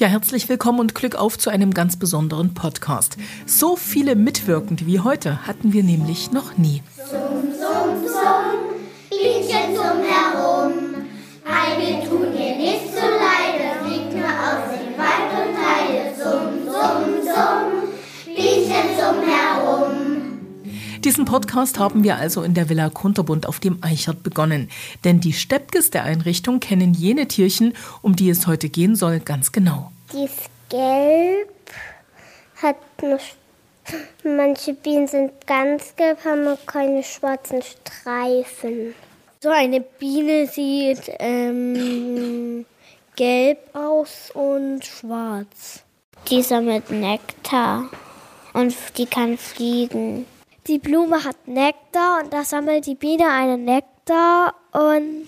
Ja, herzlich willkommen und Glück auf zu einem ganz besonderen Podcast. So viele Mitwirkende wie heute hatten wir nämlich noch nie. Summ, summ, summ, Bienchen zum Herum. Ei, wir tun dir nicht so leide, fliegt nur aus dem Wald und Heide. Summ, summ, summ, Bienchen zum Herum. Diesen Podcast haben wir also in der Villa Kunterbund auf dem Eichert begonnen. Denn die Steppkes der Einrichtung kennen jene Tierchen, um die es heute gehen soll, ganz genau. Die ist gelb, hat nur, manche Bienen sind ganz gelb, haben nur keine schwarzen Streifen. So eine Biene sieht ähm, gelb aus und schwarz. Die sammelt Nektar und die kann fliegen. Die Blume hat Nektar und da sammelt die Biene einen Nektar und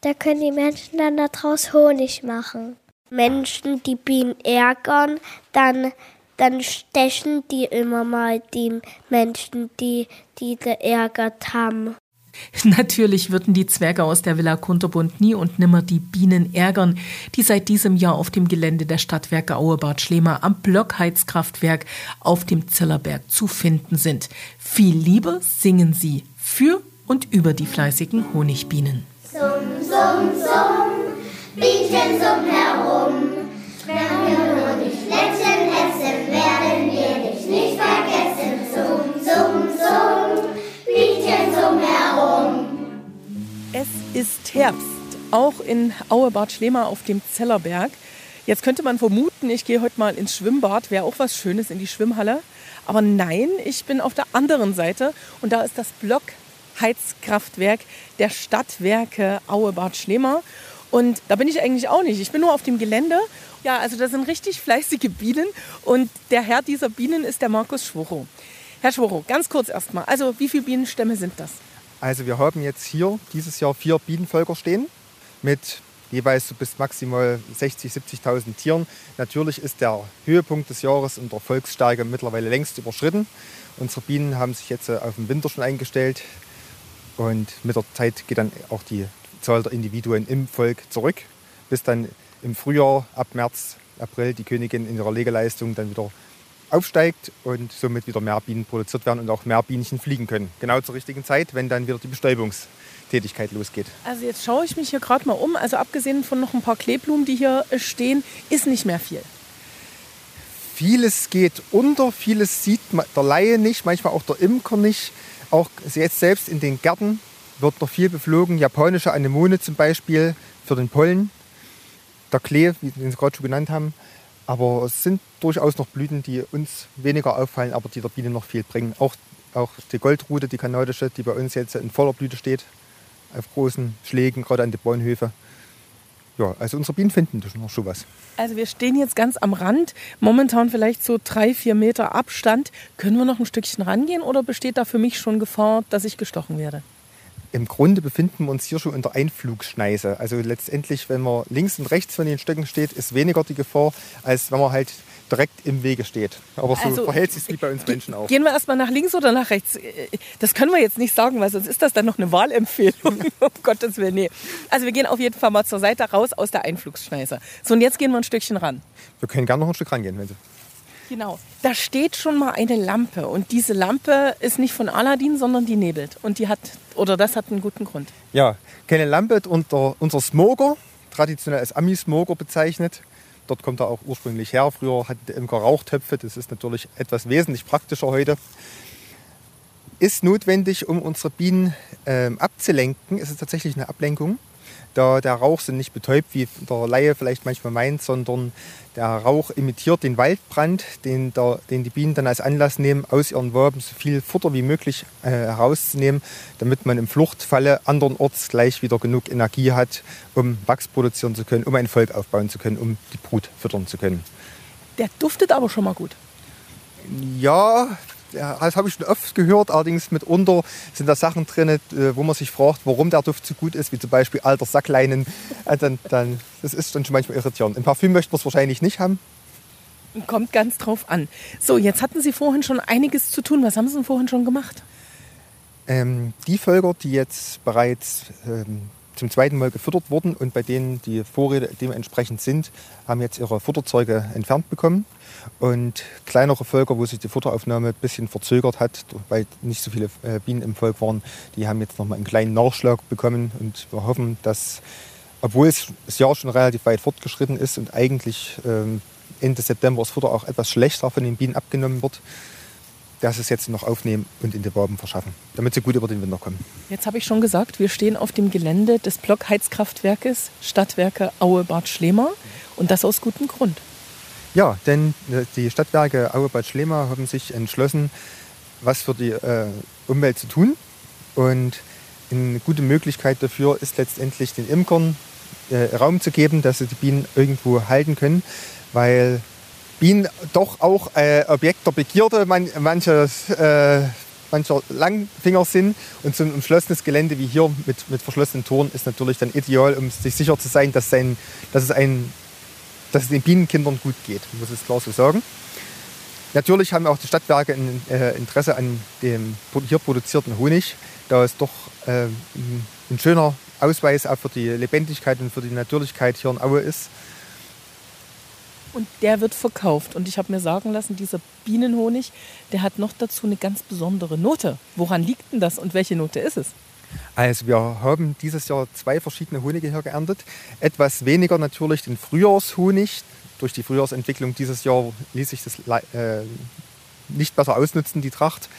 da können die Menschen dann daraus Honig machen. Menschen, die Bienen ärgern, dann, dann stechen die immer mal die Menschen, die die geärgert haben. Natürlich würden die Zwerge aus der Villa Kunterbund nie und nimmer die Bienen ärgern, die seit diesem Jahr auf dem Gelände der Stadtwerke Auebad Schlema am Blockheizkraftwerk auf dem Zillerberg zu finden sind. Viel lieber singen sie für und über die fleißigen Honigbienen. Summ, summ, summ, Bienchen summ herum. Wenn wir nur Schläppchen Es ist Herbst, auch in Auebad Schlema auf dem Zellerberg. Jetzt könnte man vermuten, ich gehe heute mal ins Schwimmbad, wäre auch was Schönes in die Schwimmhalle. Aber nein, ich bin auf der anderen Seite und da ist das Blockheizkraftwerk der Stadtwerke Auebad Schlema. Und da bin ich eigentlich auch nicht. Ich bin nur auf dem Gelände. Ja, also da sind richtig fleißige Bienen und der Herr dieser Bienen ist der Markus Schwocho. Herr Schwocho, ganz kurz erstmal. Also wie viele Bienenstämme sind das? Also wir haben jetzt hier dieses Jahr vier Bienenvölker stehen mit jeweils bis maximal 60.000, 70.000 Tieren. Natürlich ist der Höhepunkt des Jahres und der Volksstärke mittlerweile längst überschritten. Unsere Bienen haben sich jetzt äh, auf den Winter schon eingestellt und mit der Zeit geht dann auch die Zahl der Individuen im Volk zurück, bis dann im Frühjahr ab März, April die Königin in ihrer Legeleistung dann wieder aufsteigt und somit wieder mehr Bienen produziert werden und auch mehr Bienchen fliegen können. Genau zur richtigen Zeit, wenn dann wieder die Bestäubungstätigkeit losgeht. Also jetzt schaue ich mich hier gerade mal um. Also abgesehen von noch ein paar Kleeblumen, die hier stehen, ist nicht mehr viel. Vieles geht unter, vieles sieht der Laie nicht, manchmal auch der Imker nicht. Auch jetzt selbst in den Gärten wird noch viel beflogen. Japanische Anemone zum Beispiel für den Pollen. Der Klee, wie wir es gerade schon genannt haben. Aber es sind durchaus noch Blüten, die uns weniger auffallen, aber die der Biene noch viel bringen. Auch, auch die Goldrute, die kanadische, die bei uns jetzt in voller Blüte steht, auf großen Schlägen, gerade an den Bäumenhöfe. Ja, also unsere Bienen finden noch schon was. Also wir stehen jetzt ganz am Rand, momentan vielleicht so drei, vier Meter Abstand. Können wir noch ein Stückchen rangehen oder besteht da für mich schon Gefahr, dass ich gestochen werde? Im Grunde befinden wir uns hier schon in der Einflugschneise. Also letztendlich, wenn man links und rechts von den Stöcken steht, ist weniger die Gefahr, als wenn man halt direkt im Wege steht. Aber so Also, verhält sich wie bei uns Menschen auch. Gehen wir erstmal nach links oder nach rechts? Das können wir jetzt nicht sagen, weil sonst ist das dann noch eine Wahlempfehlung. um Gottes Willen, nee. Also wir gehen auf jeden Fall mal zur Seite raus aus der Einflugschneise. So, und jetzt gehen wir ein Stückchen ran. Wir können gerne noch ein Stück rangehen, wenn Sie. Genau. Da steht schon mal eine Lampe und diese Lampe ist nicht von Aladdin, sondern die nebelt. Und die hat, oder das hat einen guten Grund. Ja, keine Lampe, unter, unser Smoker, traditionell als Ami-Smoker bezeichnet. Dort kommt er auch ursprünglich her. Früher hatten die Imker Rauchtöpfe, das ist natürlich etwas wesentlich praktischer heute. Ist notwendig, um unsere Bienen ähm, abzulenken. Es ist tatsächlich eine Ablenkung. Da der Rauch sind nicht betäubt, wie der Laie vielleicht manchmal meint, sondern der Rauch imitiert den Waldbrand, den, der, den die Bienen dann als Anlass nehmen, aus ihren Waben so viel Futter wie möglich äh, herauszunehmen, damit man im Fluchtfalle andernorts gleich wieder genug Energie hat, um Wachs produzieren zu können, um ein Volk aufbauen zu können, um die Brut füttern zu können. Der duftet aber schon mal gut. Ja, ja, das habe ich schon oft gehört. Allerdings mitunter sind da Sachen drin, äh, wo man sich fragt, warum der Duft so gut ist, wie zum Beispiel alter Sackleinen. Äh, Dann, dann, das ist dann schon manchmal irritierend. Im Parfüm möchte man es wahrscheinlich nicht haben. Kommt ganz drauf an. So, jetzt hatten Sie vorhin schon einiges zu tun. Was haben Sie denn vorhin schon gemacht? Ähm, die Völker, die jetzt bereits ähm, zum zweiten Mal gefüttert wurden und bei denen die Vorräte dementsprechend sind, haben jetzt ihre Futterzeuge entfernt bekommen. Und kleinere Völker, wo sich die Futteraufnahme ein bisschen verzögert hat, weil nicht so viele äh, Bienen im Volk waren, die haben jetzt nochmal einen kleinen Nachschlag bekommen. Und wir hoffen, dass, obwohl es das Jahr schon relativ weit fortgeschritten ist und eigentlich ähm, Ende September das Futter auch etwas schlechter von den Bienen abgenommen wird, dass es jetzt noch aufnehmen und in die Waben verschaffen, damit sie gut über den Winter kommen. Jetzt habe ich schon gesagt, wir stehen auf dem Gelände des Blockheizkraftwerkes Stadtwerke Aue-Bad Schlema und das aus gutem Grund. Ja, denn äh, die Stadtwerke Aue-Bad Schlema haben sich entschlossen, was für die äh, Umwelt zu tun. Und eine gute Möglichkeit dafür ist letztendlich den Imkern äh, Raum zu geben, dass sie die Bienen irgendwo halten können, weil Bienen doch auch äh, Objekt der Begierde man, manches, äh, mancher Langfinger sind. Und so ein umschlossenes Gelände wie hier mit, mit verschlossenen Toren ist natürlich dann ideal, um sich sicher zu sein, dass, sein, dass, es, ein, dass es den Bienenkindern gut geht, muss ich klar so sagen. Natürlich haben auch die Stadtwerke ein äh, Interesse an dem hier produzierten Honig, da es doch äh, ein schöner Ausweis auch für die Lebendigkeit und für die Natürlichkeit hier in Aue ist. Und der wird verkauft. Und ich habe mir sagen lassen, dieser Bienenhonig, der hat noch dazu eine ganz besondere Note. Woran liegt denn das und welche Note ist es? Also wir haben dieses Jahr zwei verschiedene Honige hier geerntet. Etwas weniger natürlich den Frühjahrshonig. Durch die Frühjahrsentwicklung dieses Jahr ließ sich das äh, nicht besser ausnutzen, die Tracht.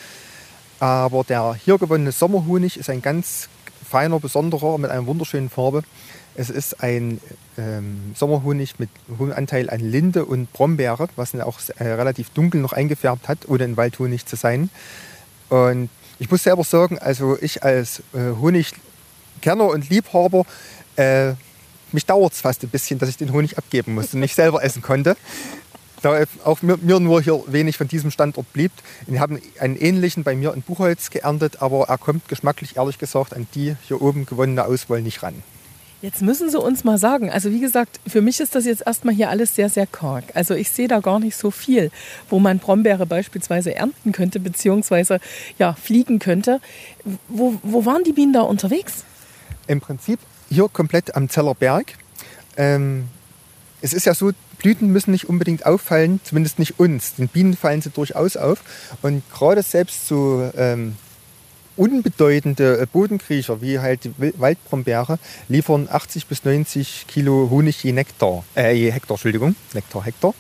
Aber der hier gewonnene Sommerhonig ist ein ganz feiner, besonderer mit einer wunderschönen Farbe. Es ist ein ähm, Sommerhonig mit hohem Anteil an Linde und Brombeere, was ihn auch äh, relativ dunkel noch eingefärbt hat, ohne ein Waldhonig zu sein. Und ich muss selber sagen, also ich als äh, Honigkenner und Liebhaber, äh, mich dauert es fast ein bisschen, dass ich den Honig abgeben musste und nicht selber essen konnte. Da auch mir, nur hier wenig von diesem Standort blieb. Wir haben einen ähnlichen bei mir in Buchholz geerntet, aber er kommt geschmacklich ehrlich gesagt an die hier oben gewonnene Auswahl nicht ran. Jetzt müssen Sie uns mal sagen, also wie gesagt, für mich ist das jetzt erstmal hier alles sehr, sehr karg. Also ich sehe da gar nicht so viel, wo man Brombeere beispielsweise ernten könnte, beziehungsweise ja, fliegen könnte. Wo, wo waren die Bienen da unterwegs? Im Prinzip hier komplett am Zellerberg. Ähm, es ist ja so, Blüten müssen nicht unbedingt auffallen, zumindest nicht uns. Den Bienen fallen sie durchaus auf. Und gerade selbst so ähm, unbedeutende äh, Bodenkriecher wie halt die Waldbrombeere liefern 80 bis 90 Kilo Honig je Nektar, äh, je Hektar, Entschuldigung, Nektar, Hektar.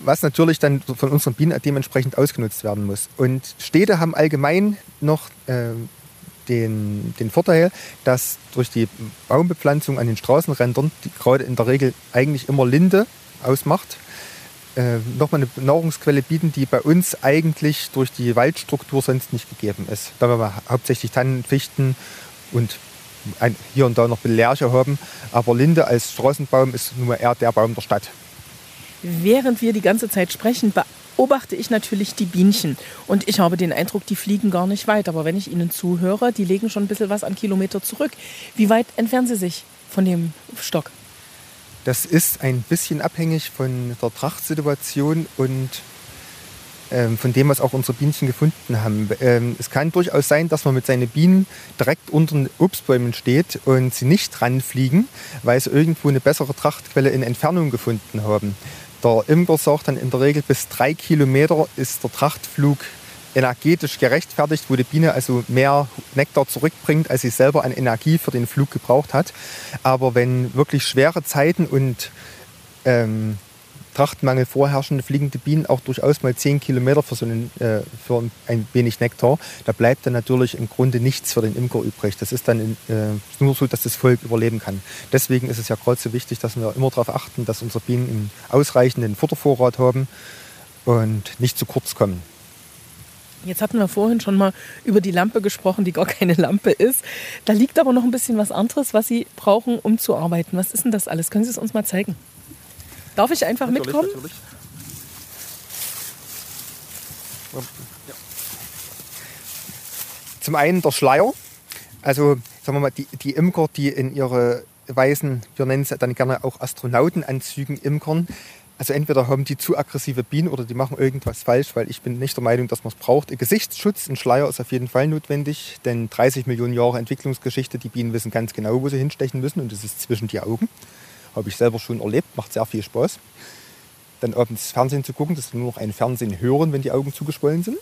Was natürlich dann von unseren Bienen dementsprechend ausgenutzt werden muss. Und Städte haben allgemein noch äh, den, den Vorteil, dass durch die Baumbepflanzung an den Straßenrändern, die gerade in der Regel eigentlich immer Linde ausmacht, äh, nochmal eine Nahrungsquelle bieten, die bei uns eigentlich durch die Waldstruktur sonst nicht gegeben ist. Da wir hauptsächlich Tannen, Fichten und ein, hier und da noch Lärche haben. Aber Linde als Straßenbaum ist mal eher der Baum der Stadt. Während wir die ganze Zeit sprechen, beobachte ich natürlich die Bienchen. Und ich habe den Eindruck, die fliegen gar nicht weit. Aber wenn ich ihnen zuhöre, die legen schon ein bisschen was an Kilometer zurück. Wie weit entfernen sie sich von dem Stock? Das ist ein bisschen abhängig von der Trachtsituation und ähm, von dem, was auch unsere Bienchen gefunden haben. Ähm, es kann durchaus sein, dass man mit seinen Bienen direkt unter den Obstbäumen steht und sie nicht ranfliegen, weil sie irgendwo eine bessere Trachtquelle in Entfernung gefunden haben. Der Imker sagt dann in der Regel, bis drei Kilometer ist der Trachtflug energetisch gerechtfertigt, wo die Biene also mehr Nektar zurückbringt, als sie selber an Energie für den Flug gebraucht hat. Aber wenn wirklich schwere Zeiten und ähm, Trachtmangel vorherrschen, fliegen die Bienen auch durchaus mal 10 Kilometer für, so einen, äh, für ein wenig Nektar. Da bleibt dann natürlich im Grunde nichts für den Imker übrig. Das ist dann äh, nur so, dass das Volk überleben kann. Deswegen ist es ja gerade so wichtig, dass wir immer darauf achten, dass unsere Bienen einen ausreichenden Futtervorrat haben und nicht zu kurz kommen. Jetzt hatten wir vorhin schon mal über die Lampe gesprochen, die gar keine Lampe ist. Da liegt aber noch ein bisschen was anderes, was Sie brauchen, um zu arbeiten. Was ist denn das alles? Können Sie es uns mal zeigen? Darf ich einfach natürlich, mitkommen? Natürlich. Zum einen der Schleier. Also sagen wir mal, die, die Imker, die in ihre weißen, wir nennen es dann gerne auch Astronautenanzügen imkern, Also entweder haben die zu aggressive Bienen oder die machen irgendwas falsch, weil ich bin nicht der Meinung, dass man es braucht. Ein Gesichtsschutz, ein Schleier ist auf jeden Fall notwendig, denn 30 Millionen Jahre Entwicklungsgeschichte, die Bienen wissen ganz genau, wo sie hinstechen müssen und das ist zwischen die Augen. Habe ich selber schon erlebt, macht sehr viel Spaß. Dann abends Fernsehen zu gucken, das ist nur noch ein Fernsehen hören, wenn die Augen zugeschwollen sind.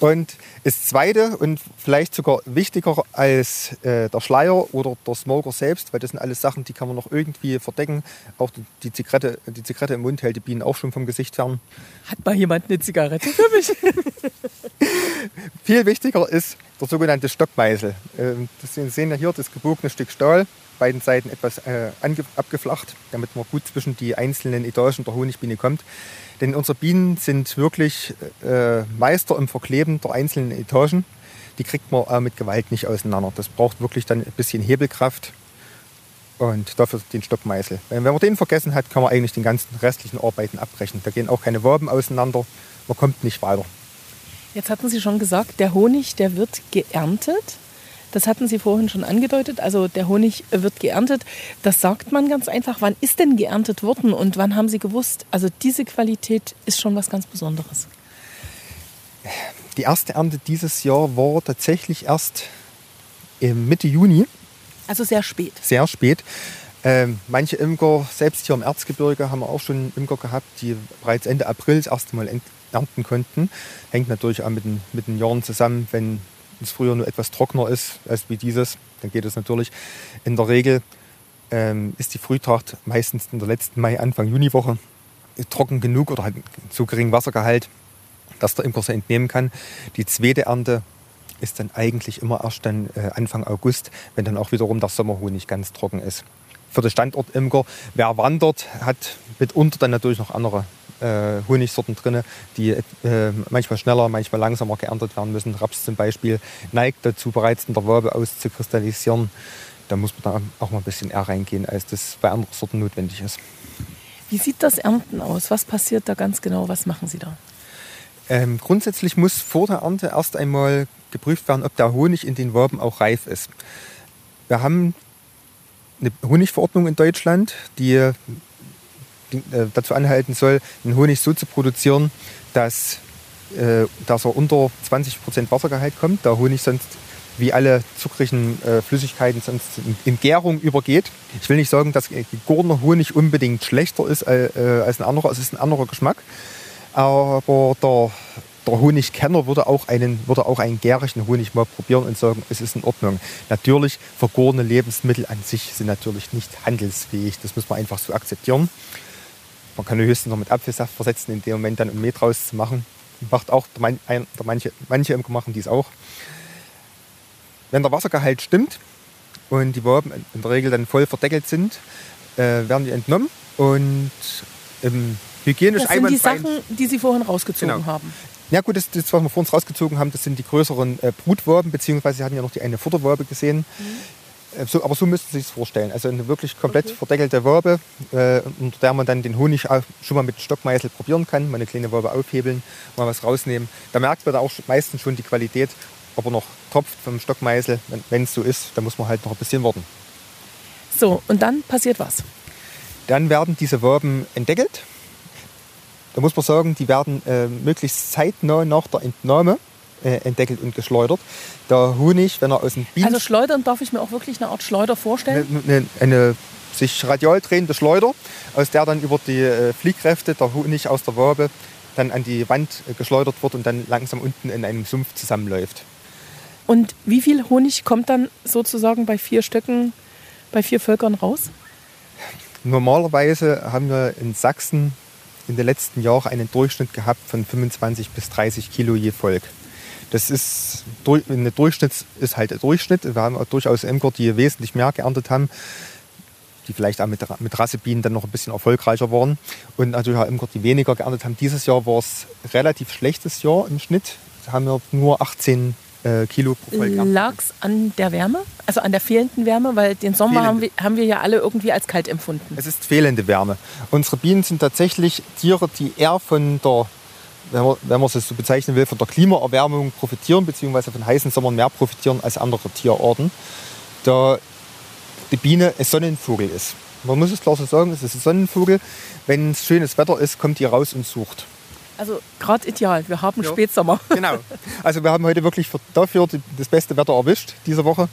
Und das Zweite und vielleicht sogar wichtiger als äh, der Schleier oder der Smoker selbst, weil das sind alles Sachen, die kann man noch irgendwie verdecken. Auch die Zigarette, die Zigarette im Mund hält die Bienen auch schon vom Gesicht fern. Hat mal jemand eine Zigarette für mich? Viel wichtiger ist der sogenannte Stockmeißel. Ähm, das Sie sehen ja hier das gebogene Stück Stahl, beiden Seiten etwas äh, abgeflacht, damit man gut zwischen die einzelnen Etagen der Honigbiene kommt. Denn unsere Bienen sind wirklich äh, Meister im Verkleben der einzelnen Etagen. Die kriegt man äh, mit Gewalt nicht auseinander. Das braucht wirklich dann ein bisschen Hebelkraft und dafür den Stockmeißel. Wenn man den vergessen hat, kann man eigentlich den ganzen restlichen Arbeiten abbrechen. Da gehen auch keine Waben auseinander. Man kommt nicht weiter. Jetzt hatten Sie schon gesagt, der Honig, der wird geerntet. Das hatten Sie vorhin schon angedeutet. Also der Honig wird geerntet. Das sagt man ganz einfach. Wann ist denn geerntet worden und wann haben Sie gewusst, also diese Qualität ist schon was ganz Besonderes? Die erste Ernte dieses Jahr war tatsächlich erst Mitte Juni. Also sehr spät. Sehr spät. Ähm, manche Imker, selbst hier im Erzgebirge, haben wir auch schon Imker gehabt, die bereits Ende April das erste Mal ernten konnten. Hängt natürlich auch mit den, mit den Jahren zusammen, wenn es früher nur etwas trockener ist als wie dieses, dann geht es natürlich. In der Regel ähm, ist die Frühtracht meistens in der letzten Mai, Anfang Juniwoche trocken genug oder hat so geringen Wassergehalt, dass der Imker sie entnehmen kann. Die zweite Ernte ist dann eigentlich immer erst dann äh, Anfang August, wenn dann auch wiederum der Sommerhonig ganz trocken ist. Für den Standort Imker, wer wandert, hat mitunter dann natürlich noch andere äh, Honigsorten drin, die äh, manchmal schneller, manchmal langsamer geerntet werden müssen. Raps zum Beispiel neigt dazu, bereits in der Wabe auszukristallisieren. Da muss man da auch mal ein bisschen eher reingehen, als das bei anderen Sorten notwendig ist. Wie sieht das Ernten aus? Was passiert da ganz genau? Was machen Sie da? Ähm, grundsätzlich muss vor der Ernte erst einmal geprüft werden, ob der Honig in den Waben auch reif ist. Wir haben eine Honigverordnung in Deutschland, die dazu anhalten soll, den Honig so zu produzieren, dass, äh, dass er unter 20 Prozent Wassergehalt kommt. Der Honig sonst wie alle zuckrigen äh, Flüssigkeiten sonst in, in, Gärung übergeht. Ich will nicht sagen, dass gegorener Honig unbedingt schlechter ist äh, als ein anderer. Es ist ein anderer Geschmack. Aber der, der Honigkenner würde auch, einen, würde auch einen gärigen Honig mal probieren und sagen, es ist in Ordnung. Natürlich, vergorene Lebensmittel an sich sind natürlich nicht handelsfähig. Das muss man einfach so akzeptieren. Man kann höchstens noch mit Apfelsaft versetzen, in dem Moment dann um Met draus zu machen. Macht auch der, Man, der manche, manche Imker machen dies auch. Wenn der Wassergehalt stimmt und die Waben in der Regel dann voll verdeckelt sind, äh, werden die entnommen und im hygienisch Das sind die Sachen, die Sie vorhin rausgezogen genau. haben. Ja gut, das, das, was wir vor uns rausgezogen haben, das sind die größeren äh, Brutwaben, beziehungsweise Sie hatten ja noch die eine Futterwabe gesehen. Mhm. Äh, so, aber so müssten Sie sich vorstellen. Also eine wirklich komplett okay. verdeckelte Wabe, äh, unter der man dann den Honig schon mal mit Stockmeißel probieren kann, mal eine kleine Wabe aufhebeln, mal was rausnehmen. Da merkt man da auch meistens schon die Qualität, ob er noch tropft vom Stockmeißel. Wenn es so ist, dann muss man halt noch ein bisschen warten. So, und dann passiert was? Dann werden diese Waben entdeckelt. Da muss man sagen, die werden äh, möglichst zeitnah nach der Entnahme äh, entdeckelt und geschleudert. Der Honig, wenn er aus dem Bienen... Also schleudern darf ich mir auch wirklich eine Art Schleuder vorstellen? Eine, eine, eine sich radial drehende Schleuder, aus der dann über die äh, Fliehkräfte der Honig aus der Wabe dann an die Wand äh, geschleudert wird und dann langsam unten in einem Sumpf zusammenläuft. Und wie viel Honig kommt dann sozusagen bei vier Stöcken, bei vier Völkern raus? Normalerweise haben wir in Sachsen in den letzten Jahren einen Durchschnitt gehabt von 25 bis 30 Kilo je Volk. Das ist eine Durchschnitt ist halt ein Durchschnitt. Wir haben durchaus Imker, die wesentlich mehr geerntet haben, die vielleicht auch mit, mit Rassebienen dann noch ein bisschen erfolgreicher waren. Und natürlich auch Imker, die weniger geerntet haben. Dieses Jahr war es ein relativ schlechtes Jahr im Schnitt. Da haben wir nur 18 äh, Kilo pro Volk Lag es an der Wärme? Also an der fehlenden Wärme? Weil den Sommer haben wir, haben wir ja alle irgendwie als kalt empfunden. Es ist fehlende Wärme. Unsere Bienen sind tatsächlich Tiere, die eher von der wenn man, wenn man es so bezeichnen will, von der Klimaerwärmung profitieren, beziehungsweise von heißen Sommern mehr profitieren als andere Tierarten. Da die Biene ein Sonnenvogel ist. man muss es klar so sagen, es ist ein Sonnenvogel. Wenn es schönes Wetter ist, kommt die raus und sucht. Also gerade ideal. Wir haben Ja. Spätsommer. Genau. Also wir haben heute wirklich für, dafür das beste Wetter erwischt diese Woche.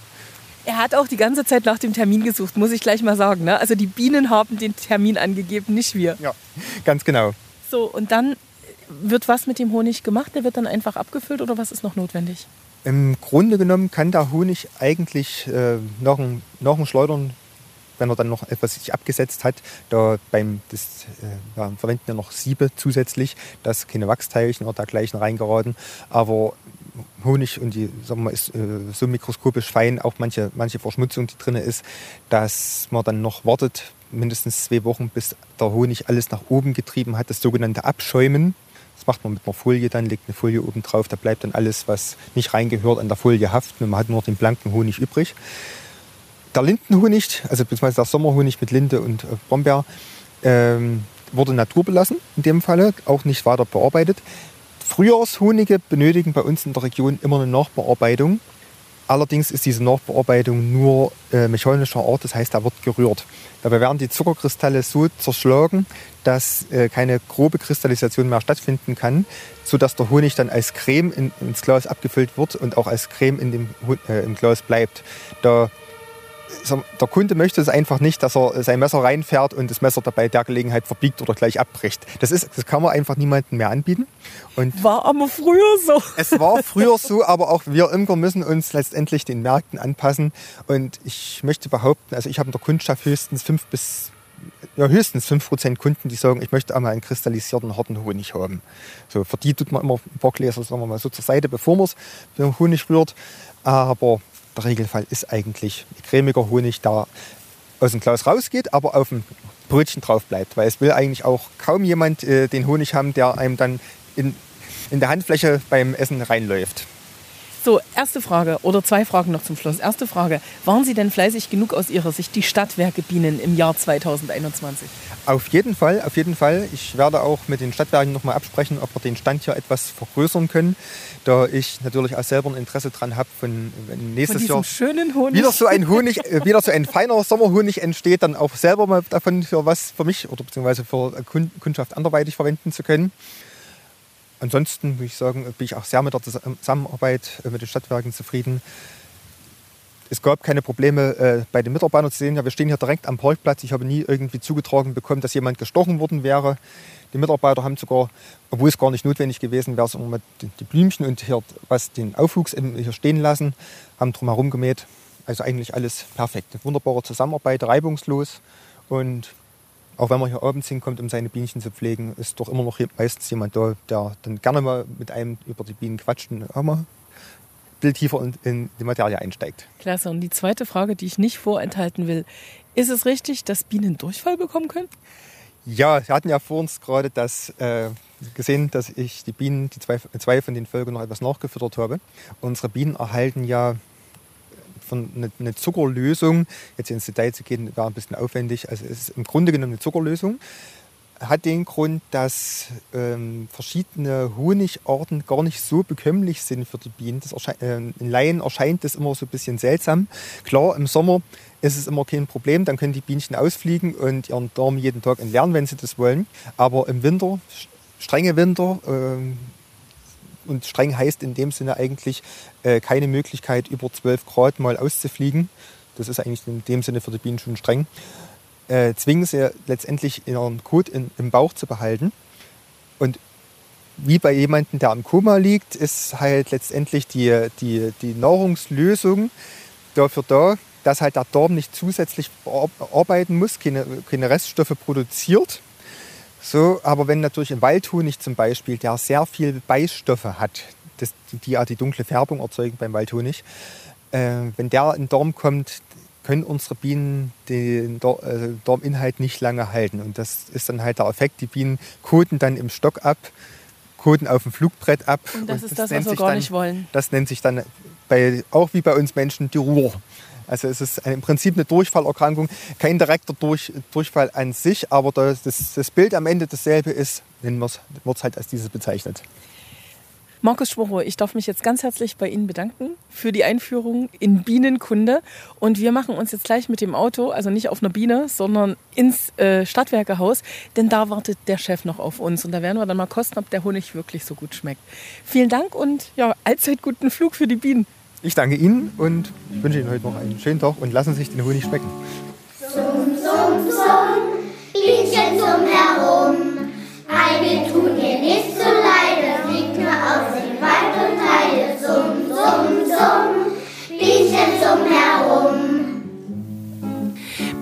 Er hat auch die ganze Zeit nach dem Termin gesucht, muss ich gleich mal sagen. Ne? Also die Bienen haben den Termin angegeben, nicht wir. Ja, ganz genau. So, und dann wird was mit dem Honig gemacht? Der wird dann einfach abgefüllt oder was ist noch notwendig? Im Grunde genommen kann der Honig eigentlich äh, nach, dem, nach dem Schleudern, wenn er dann noch etwas sich abgesetzt hat, da beim das, äh, ja, verwenden wir noch Siebe zusätzlich, dass keine Wachsteilchen oder dergleichen reingeraten. Aber Honig und die sagen wir, ist äh, so mikroskopisch fein, auch manche, manche Verschmutzung, die drin ist, dass man dann noch wartet, mindestens zwei Wochen, bis der Honig alles nach oben getrieben hat, das sogenannte Abschäumen. Das macht man mit einer Folie dann, legt eine Folie oben drauf, da bleibt dann alles, was nicht reingehört, an der Folie haften und man hat nur den blanken Honig übrig. Der Lindenhonig, also beziehungsweise der Sommerhonig mit Linde und äh, Brombeer, ähm, wurde naturbelassen in dem Falle, auch nicht weiter bearbeitet. Frühjahrshonige benötigen bei uns in der Region immer eine Nachbearbeitung. Allerdings ist diese Nachbearbeitung nur äh, mechanischer Art, das heißt, da wird gerührt. Dabei werden die Zuckerkristalle so zerschlagen, dass äh, keine grobe Kristallisation mehr stattfinden kann, sodass der Honig dann als Creme in, ins Glas abgefüllt wird und auch als Creme in dem, äh, im Glas bleibt. Da der Kunde möchte es einfach nicht, dass er sein Messer reinfährt und das Messer dabei der Gelegenheit verbiegt oder gleich abbricht. Das, ist, das kann man einfach niemandem mehr anbieten. Und War aber früher so. es war früher so, aber auch wir Imker müssen uns letztendlich den Märkten anpassen. Und ich möchte behaupten, also ich habe in der Kundschaft höchstens fünf bis ja, höchstens 5% Kunden, die sagen, ich möchte einmal einen kristallisierten harten Honig haben. So, für die tut man immer ein paar Gläser sagen wir mal, so zur Seite, bevor man es mit dem Honig rührt. Aber der Regelfall ist eigentlich cremiger Honig, der aus dem Glas rausgeht, aber auf dem Brötchen drauf bleibt. Weil es will eigentlich auch kaum jemand äh, den Honig haben, der einem dann in, in der Handfläche beim Essen reinläuft. So, erste Frage oder zwei Fragen noch zum Schluss. Erste Frage, waren Sie denn fleißig genug aus Ihrer Sicht, die Stadtwerke Bienen im Jahr 2021? Auf jeden Fall, auf jeden Fall. Ich werde auch mit den Stadtwerken nochmal absprechen, ob wir den Stand hier etwas vergrößern können, da ich natürlich auch selber ein Interesse dran habe, Von nächstes diesem Jahr schönen Honig. wieder so ein Honig, äh, wieder so ein feiner Sommerhonig entsteht, dann auch selber mal davon für was für mich oder beziehungsweise für Kun- Kundschaft anderweitig verwenden zu können. Ansonsten würde ich sagen, bin ich auch sehr mit der Zusammenarbeit äh, mit den Stadtwerken zufrieden. Es gab keine Probleme äh, bei den Mitarbeitern zu sehen. Ja, wir stehen hier direkt am Parkplatz. Ich habe nie irgendwie zugetragen bekommen, dass jemand gestochen worden wäre. Die Mitarbeiter haben sogar, obwohl es gar nicht notwendig gewesen wäre, sondern die Blümchen und hier was den Aufwuchs hier stehen lassen, haben drumherum gemäht. Also eigentlich alles perfekt. Eine wunderbare Zusammenarbeit, reibungslos. Und auch wenn man hier abends hinkommt, um seine Bienchen zu pflegen, ist doch immer noch meistens jemand da, der dann gerne mal mit einem über die Bienen quatscht und auch mal ein bisschen tiefer in, in die Materie einsteigt. Klasse. Und die zweite Frage, die ich nicht vorenthalten will. Ist es richtig, dass Bienen Durchfall bekommen können? Ja, wir hatten ja vor uns gerade das äh, gesehen, dass ich die Bienen, die zwei, zwei von den Völkern noch etwas nachgefüttert habe. Unsere Bienen erhalten ja von eine, eine Zuckerlösung. Jetzt ins Detail zu gehen, wäre ein bisschen aufwendig. Also es ist im Grunde genommen eine Zuckerlösung. Hat den Grund, dass ähm, verschiedene Honigarten gar nicht so bekömmlich sind für die Bienen. Das äh, in Laien erscheint das immer so ein bisschen seltsam. Klar, im Sommer ist es immer kein Problem, dann können die Bienchen ausfliegen und ihren Darm jeden Tag entleeren, wenn sie das wollen. Aber im Winter, strenge Winter, ähm, und streng heißt in dem Sinne eigentlich äh, keine Möglichkeit, über 12 Grad mal auszufliegen. Das ist eigentlich in dem Sinne für die Bienen schon streng. Äh, zwingen sie letztendlich ihren Kot in, im Bauch zu behalten. Und wie bei jemandem, der im Koma liegt, ist halt letztendlich die, die, die Nahrungslösung dafür da, dass halt der Darm nicht zusätzlich arbeiten muss, keine, keine Reststoffe produziert. So, aber wenn natürlich ein Waldhonig zum Beispiel, der sehr viel Beistoffe hat, das, die ja die dunkle Färbung erzeugen beim Waldhonig, äh, wenn der in den Darm kommt, können unsere Bienen den äh, Darminhalt nicht lange halten. Und das ist dann halt der Effekt. Die Bienen koten dann im Stock ab, koten auf dem Flugbrett ab. Und das ist das, nennt was wir gar dann, nicht wollen. Das nennt sich dann bei, auch wie bei uns Menschen die Ruhr. Also es ist im Prinzip eine Durchfallerkrankung, kein direkter Durch, Durchfall an sich, aber das, das, das Bild am Ende dasselbe ist, nennen wir es, wird es halt als dieses bezeichnet. Markus Schworo, ich darf mich jetzt ganz herzlich bei Ihnen bedanken für die Einführung in Bienenkunde. Und wir machen uns jetzt gleich mit dem Auto, also nicht auf einer Biene, sondern ins äh, Stadtwerkehaus, denn da wartet der Chef noch auf uns. Und da werden wir dann mal kosten, ob der Honig wirklich so gut schmeckt. Vielen Dank und ja, allzeit guten Flug für die Bienen. Ich danke Ihnen und wünsche Ihnen heute noch einen schönen Tag und lassen Sie sich den Honig schmecken. Summ, summ, summ, Bienchen summ herum. Eine tun dir nicht so leide, fliegt nur aus dem Wald und Heide. Summ, summ, summ, Bienchen summ herum.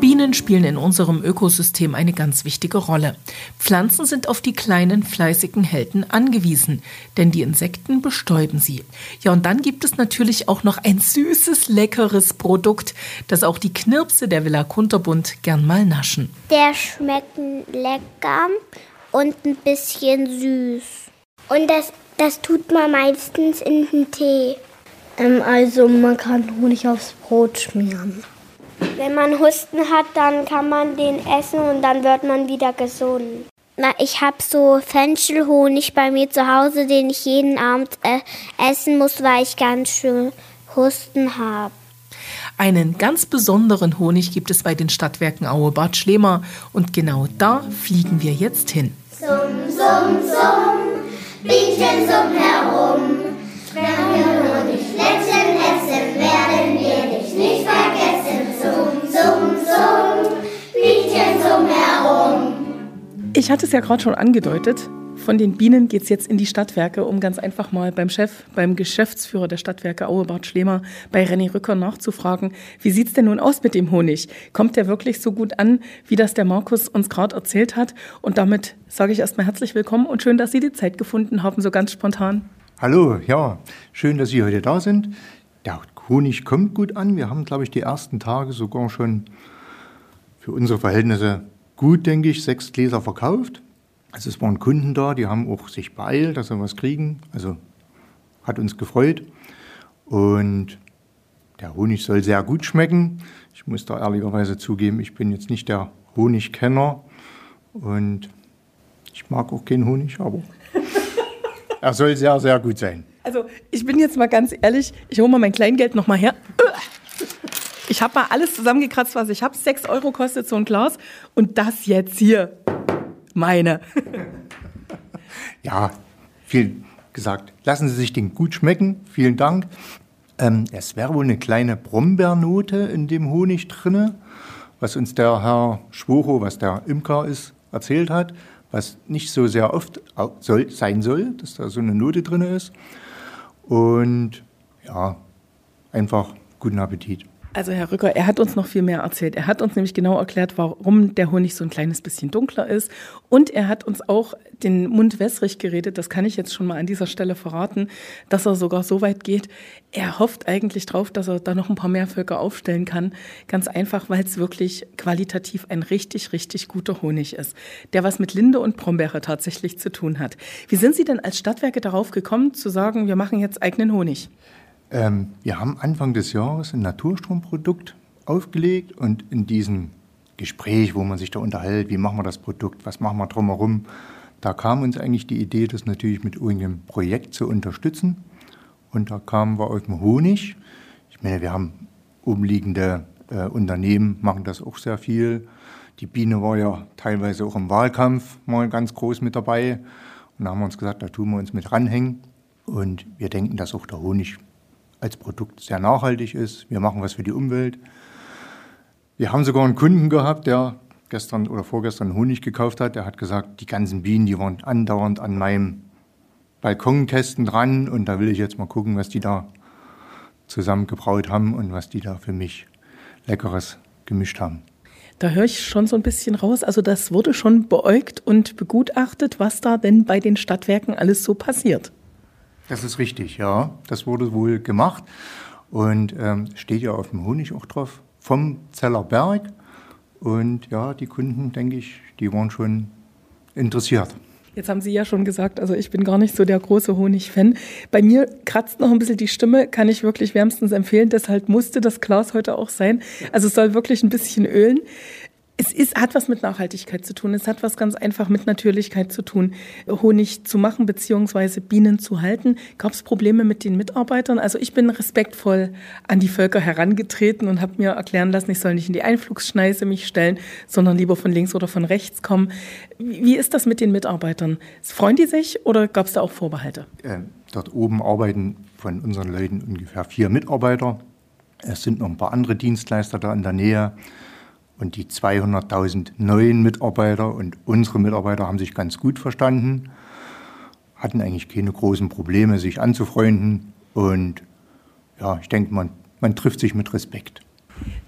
Bienen spielen in unserem Ökosystem eine ganz wichtige Rolle. Pflanzen sind auf die kleinen, fleißigen Helden angewiesen, denn die Insekten bestäuben sie. Ja, und dann gibt es natürlich auch noch ein süßes, leckeres Produkt, das auch die Knirpse der Villa Kunterbund gern mal naschen. Der schmeckt lecker und ein bisschen süß. Und das, das tut man meistens in den Tee. Ähm, also man kann Honig aufs Brot schmieren. Wenn man Husten hat, dann kann man den essen und dann wird man wieder gesund. Na, ich habe so Fenchelhonig bei mir zu Hause, den ich jeden Abend äh, essen muss, weil ich ganz schön Husten habe. Einen ganz besonderen Honig gibt es bei den Stadtwerken Aue Bad Schlema und genau da fliegen wir jetzt hin. Summ, summ, summ, Bienchen summ herum. Wenn wir nur die Bienchen summ herum. Ich hatte es ja gerade schon angedeutet. Von den Bienen geht es jetzt in die Stadtwerke, um ganz einfach mal beim Chef, beim Geschäftsführer der Stadtwerke Aue Bad Schlemer, bei René Rücker nachzufragen, wie sieht es denn nun aus mit dem Honig? Kommt der wirklich so gut an, wie das der Markus uns gerade erzählt hat? Und damit sage ich erstmal herzlich willkommen und schön, dass Sie die Zeit gefunden haben, so ganz spontan. Hallo, ja, schön, dass Sie heute da sind. Der Honig kommt gut an. Wir haben, glaube ich, die ersten Tage sogar schon für unsere Verhältnisse gut, denke ich, sechs Gläser verkauft. Also es waren Kunden da, die haben auch sich beeilt, dass sie was kriegen. Also hat uns gefreut. Und der Honig soll sehr gut schmecken. Ich muss da ehrlicherweise zugeben, ich bin jetzt nicht der Honigkenner und ich mag auch keinen Honig, aber er soll sehr, sehr gut sein. Also ich bin jetzt mal ganz ehrlich, ich hole mal mein Kleingeld nochmal her. Ich habe mal alles zusammengekratzt, was ich habe. Sechs Euro kostet so ein Glas. Und das jetzt hier, meine. Ja, viel gesagt. Lassen Sie sich den gut schmecken. Vielen Dank. Ähm, es wäre wohl eine kleine Brombeernote in dem Honig drinne, was uns der Herr Schwocho, was der Imker ist, erzählt hat, was nicht so sehr oft soll, sein soll, dass da so eine Note drin ist. Und ja, einfach guten Appetit. Also Herr Rücker, er hat uns noch viel mehr erzählt. Er hat uns nämlich genau erklärt, warum der Honig so ein kleines bisschen dunkler ist. Und er hat uns auch den Mund wässrig geredet. Das kann ich jetzt schon mal an dieser Stelle verraten, dass er sogar so weit geht. Er hofft eigentlich drauf, dass er da noch ein paar mehr Völker aufstellen kann. Ganz einfach, weil es wirklich qualitativ ein richtig, richtig guter Honig ist, der was mit Linde und Brombeere tatsächlich zu tun hat. Wie sind Sie denn als Stadtwerke darauf gekommen, zu sagen, wir machen jetzt eigenen Honig? Ähm, wir haben Anfang des Jahres ein Naturstromprodukt aufgelegt und in diesem Gespräch, wo man sich da unterhält, wie machen wir das Produkt, was machen wir drumherum, da kam uns eigentlich die Idee, das natürlich mit irgendeinem Projekt zu unterstützen. Und da kamen wir auf den Honig. Ich meine, wir haben umliegende äh, Unternehmen, machen das auch sehr viel. Die Biene war ja teilweise auch im Wahlkampf mal ganz groß mit dabei. Und da haben wir uns gesagt, da tun wir uns mit ranhängen. Und wir denken, dass auch der Honig als Produkt sehr nachhaltig ist. Wir machen was für die Umwelt. Wir haben sogar einen Kunden gehabt, der gestern oder vorgestern Honig gekauft hat. Der hat gesagt, die ganzen Bienen, die waren andauernd an meinem Balkonkästen dran und da will ich jetzt mal gucken, was die da zusammengebraut haben und was die da für mich Leckeres gemischt haben. Da höre ich schon so ein bisschen raus. Also das wurde schon beäugt und begutachtet, was da denn bei den Stadtwerken alles so passiert. Das ist richtig, ja. Das wurde wohl gemacht und ähm, steht ja auf dem Honig auch drauf, vom Zeller Berg. Und ja, die Kunden, denke ich, die waren schon interessiert. Jetzt haben Sie ja schon gesagt, also ich bin gar nicht so der große Honig-Fan. Bei mir kratzt noch ein bisschen die Stimme, kann ich wirklich wärmstens empfehlen. Deshalb musste das Glas heute auch sein. Also es soll wirklich ein bisschen ölen. Es ist, hat was mit Nachhaltigkeit zu tun. Es hat was ganz einfach mit Natürlichkeit zu tun, Honig zu machen bzw. Bienen zu halten. Gab es Probleme mit den Mitarbeitern? Also ich bin respektvoll an die Völker herangetreten und habe mir erklären lassen, ich soll nicht in die Einflugsschneise mich stellen, sondern lieber von links oder von rechts kommen. Wie ist das mit den Mitarbeitern? Freuen die sich oder gab es da auch Vorbehalte? Äh, dort oben arbeiten von unseren Leuten ungefähr vier Mitarbeiter. Es sind noch ein paar andere Dienstleister da in der Nähe. Und die 200.000 neuen Mitarbeiter und unsere Mitarbeiter haben sich ganz gut verstanden, hatten eigentlich keine großen Probleme, sich anzufreunden. Und ja, ich denke, man, man trifft sich mit Respekt.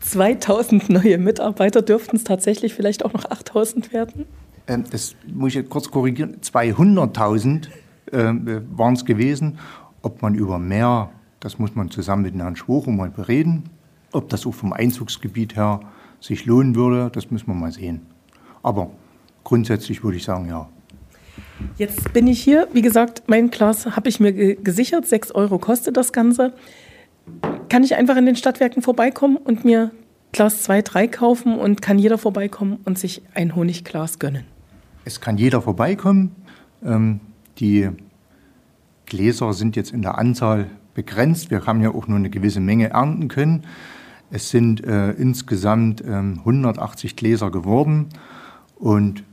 2000 neue Mitarbeiter dürften es tatsächlich vielleicht auch noch 8000 werden? Ähm, das muss ich jetzt kurz korrigieren. 200.000 äh, waren es gewesen. Ob man über mehr, das muss man zusammen mit Herrn Schwoch mal bereden. Ob das auch vom Einzugsgebiet her sich lohnen würde, das müssen wir mal sehen. Aber grundsätzlich würde ich sagen, ja. Jetzt bin ich hier, wie gesagt, mein Glas habe ich mir gesichert, 6 Euro kostet das Ganze. Kann ich einfach in den Stadtwerken vorbeikommen und mir Glas 2, 3 kaufen und kann jeder vorbeikommen und sich ein Honigglas gönnen? Es kann jeder vorbeikommen. Ähm, die Gläser sind jetzt in der Anzahl begrenzt. Wir haben ja auch nur eine gewisse Menge ernten können. Es sind äh, insgesamt ähm, 180 Gläser geworden und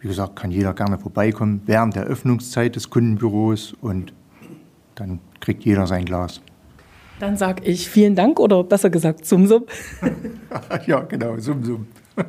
wie gesagt, kann jeder gerne vorbeikommen während der Öffnungszeit des Kundenbüros und dann kriegt jeder sein Glas. Dann sage ich vielen Dank oder besser gesagt Sum Sum. ja, genau, Sum Sum.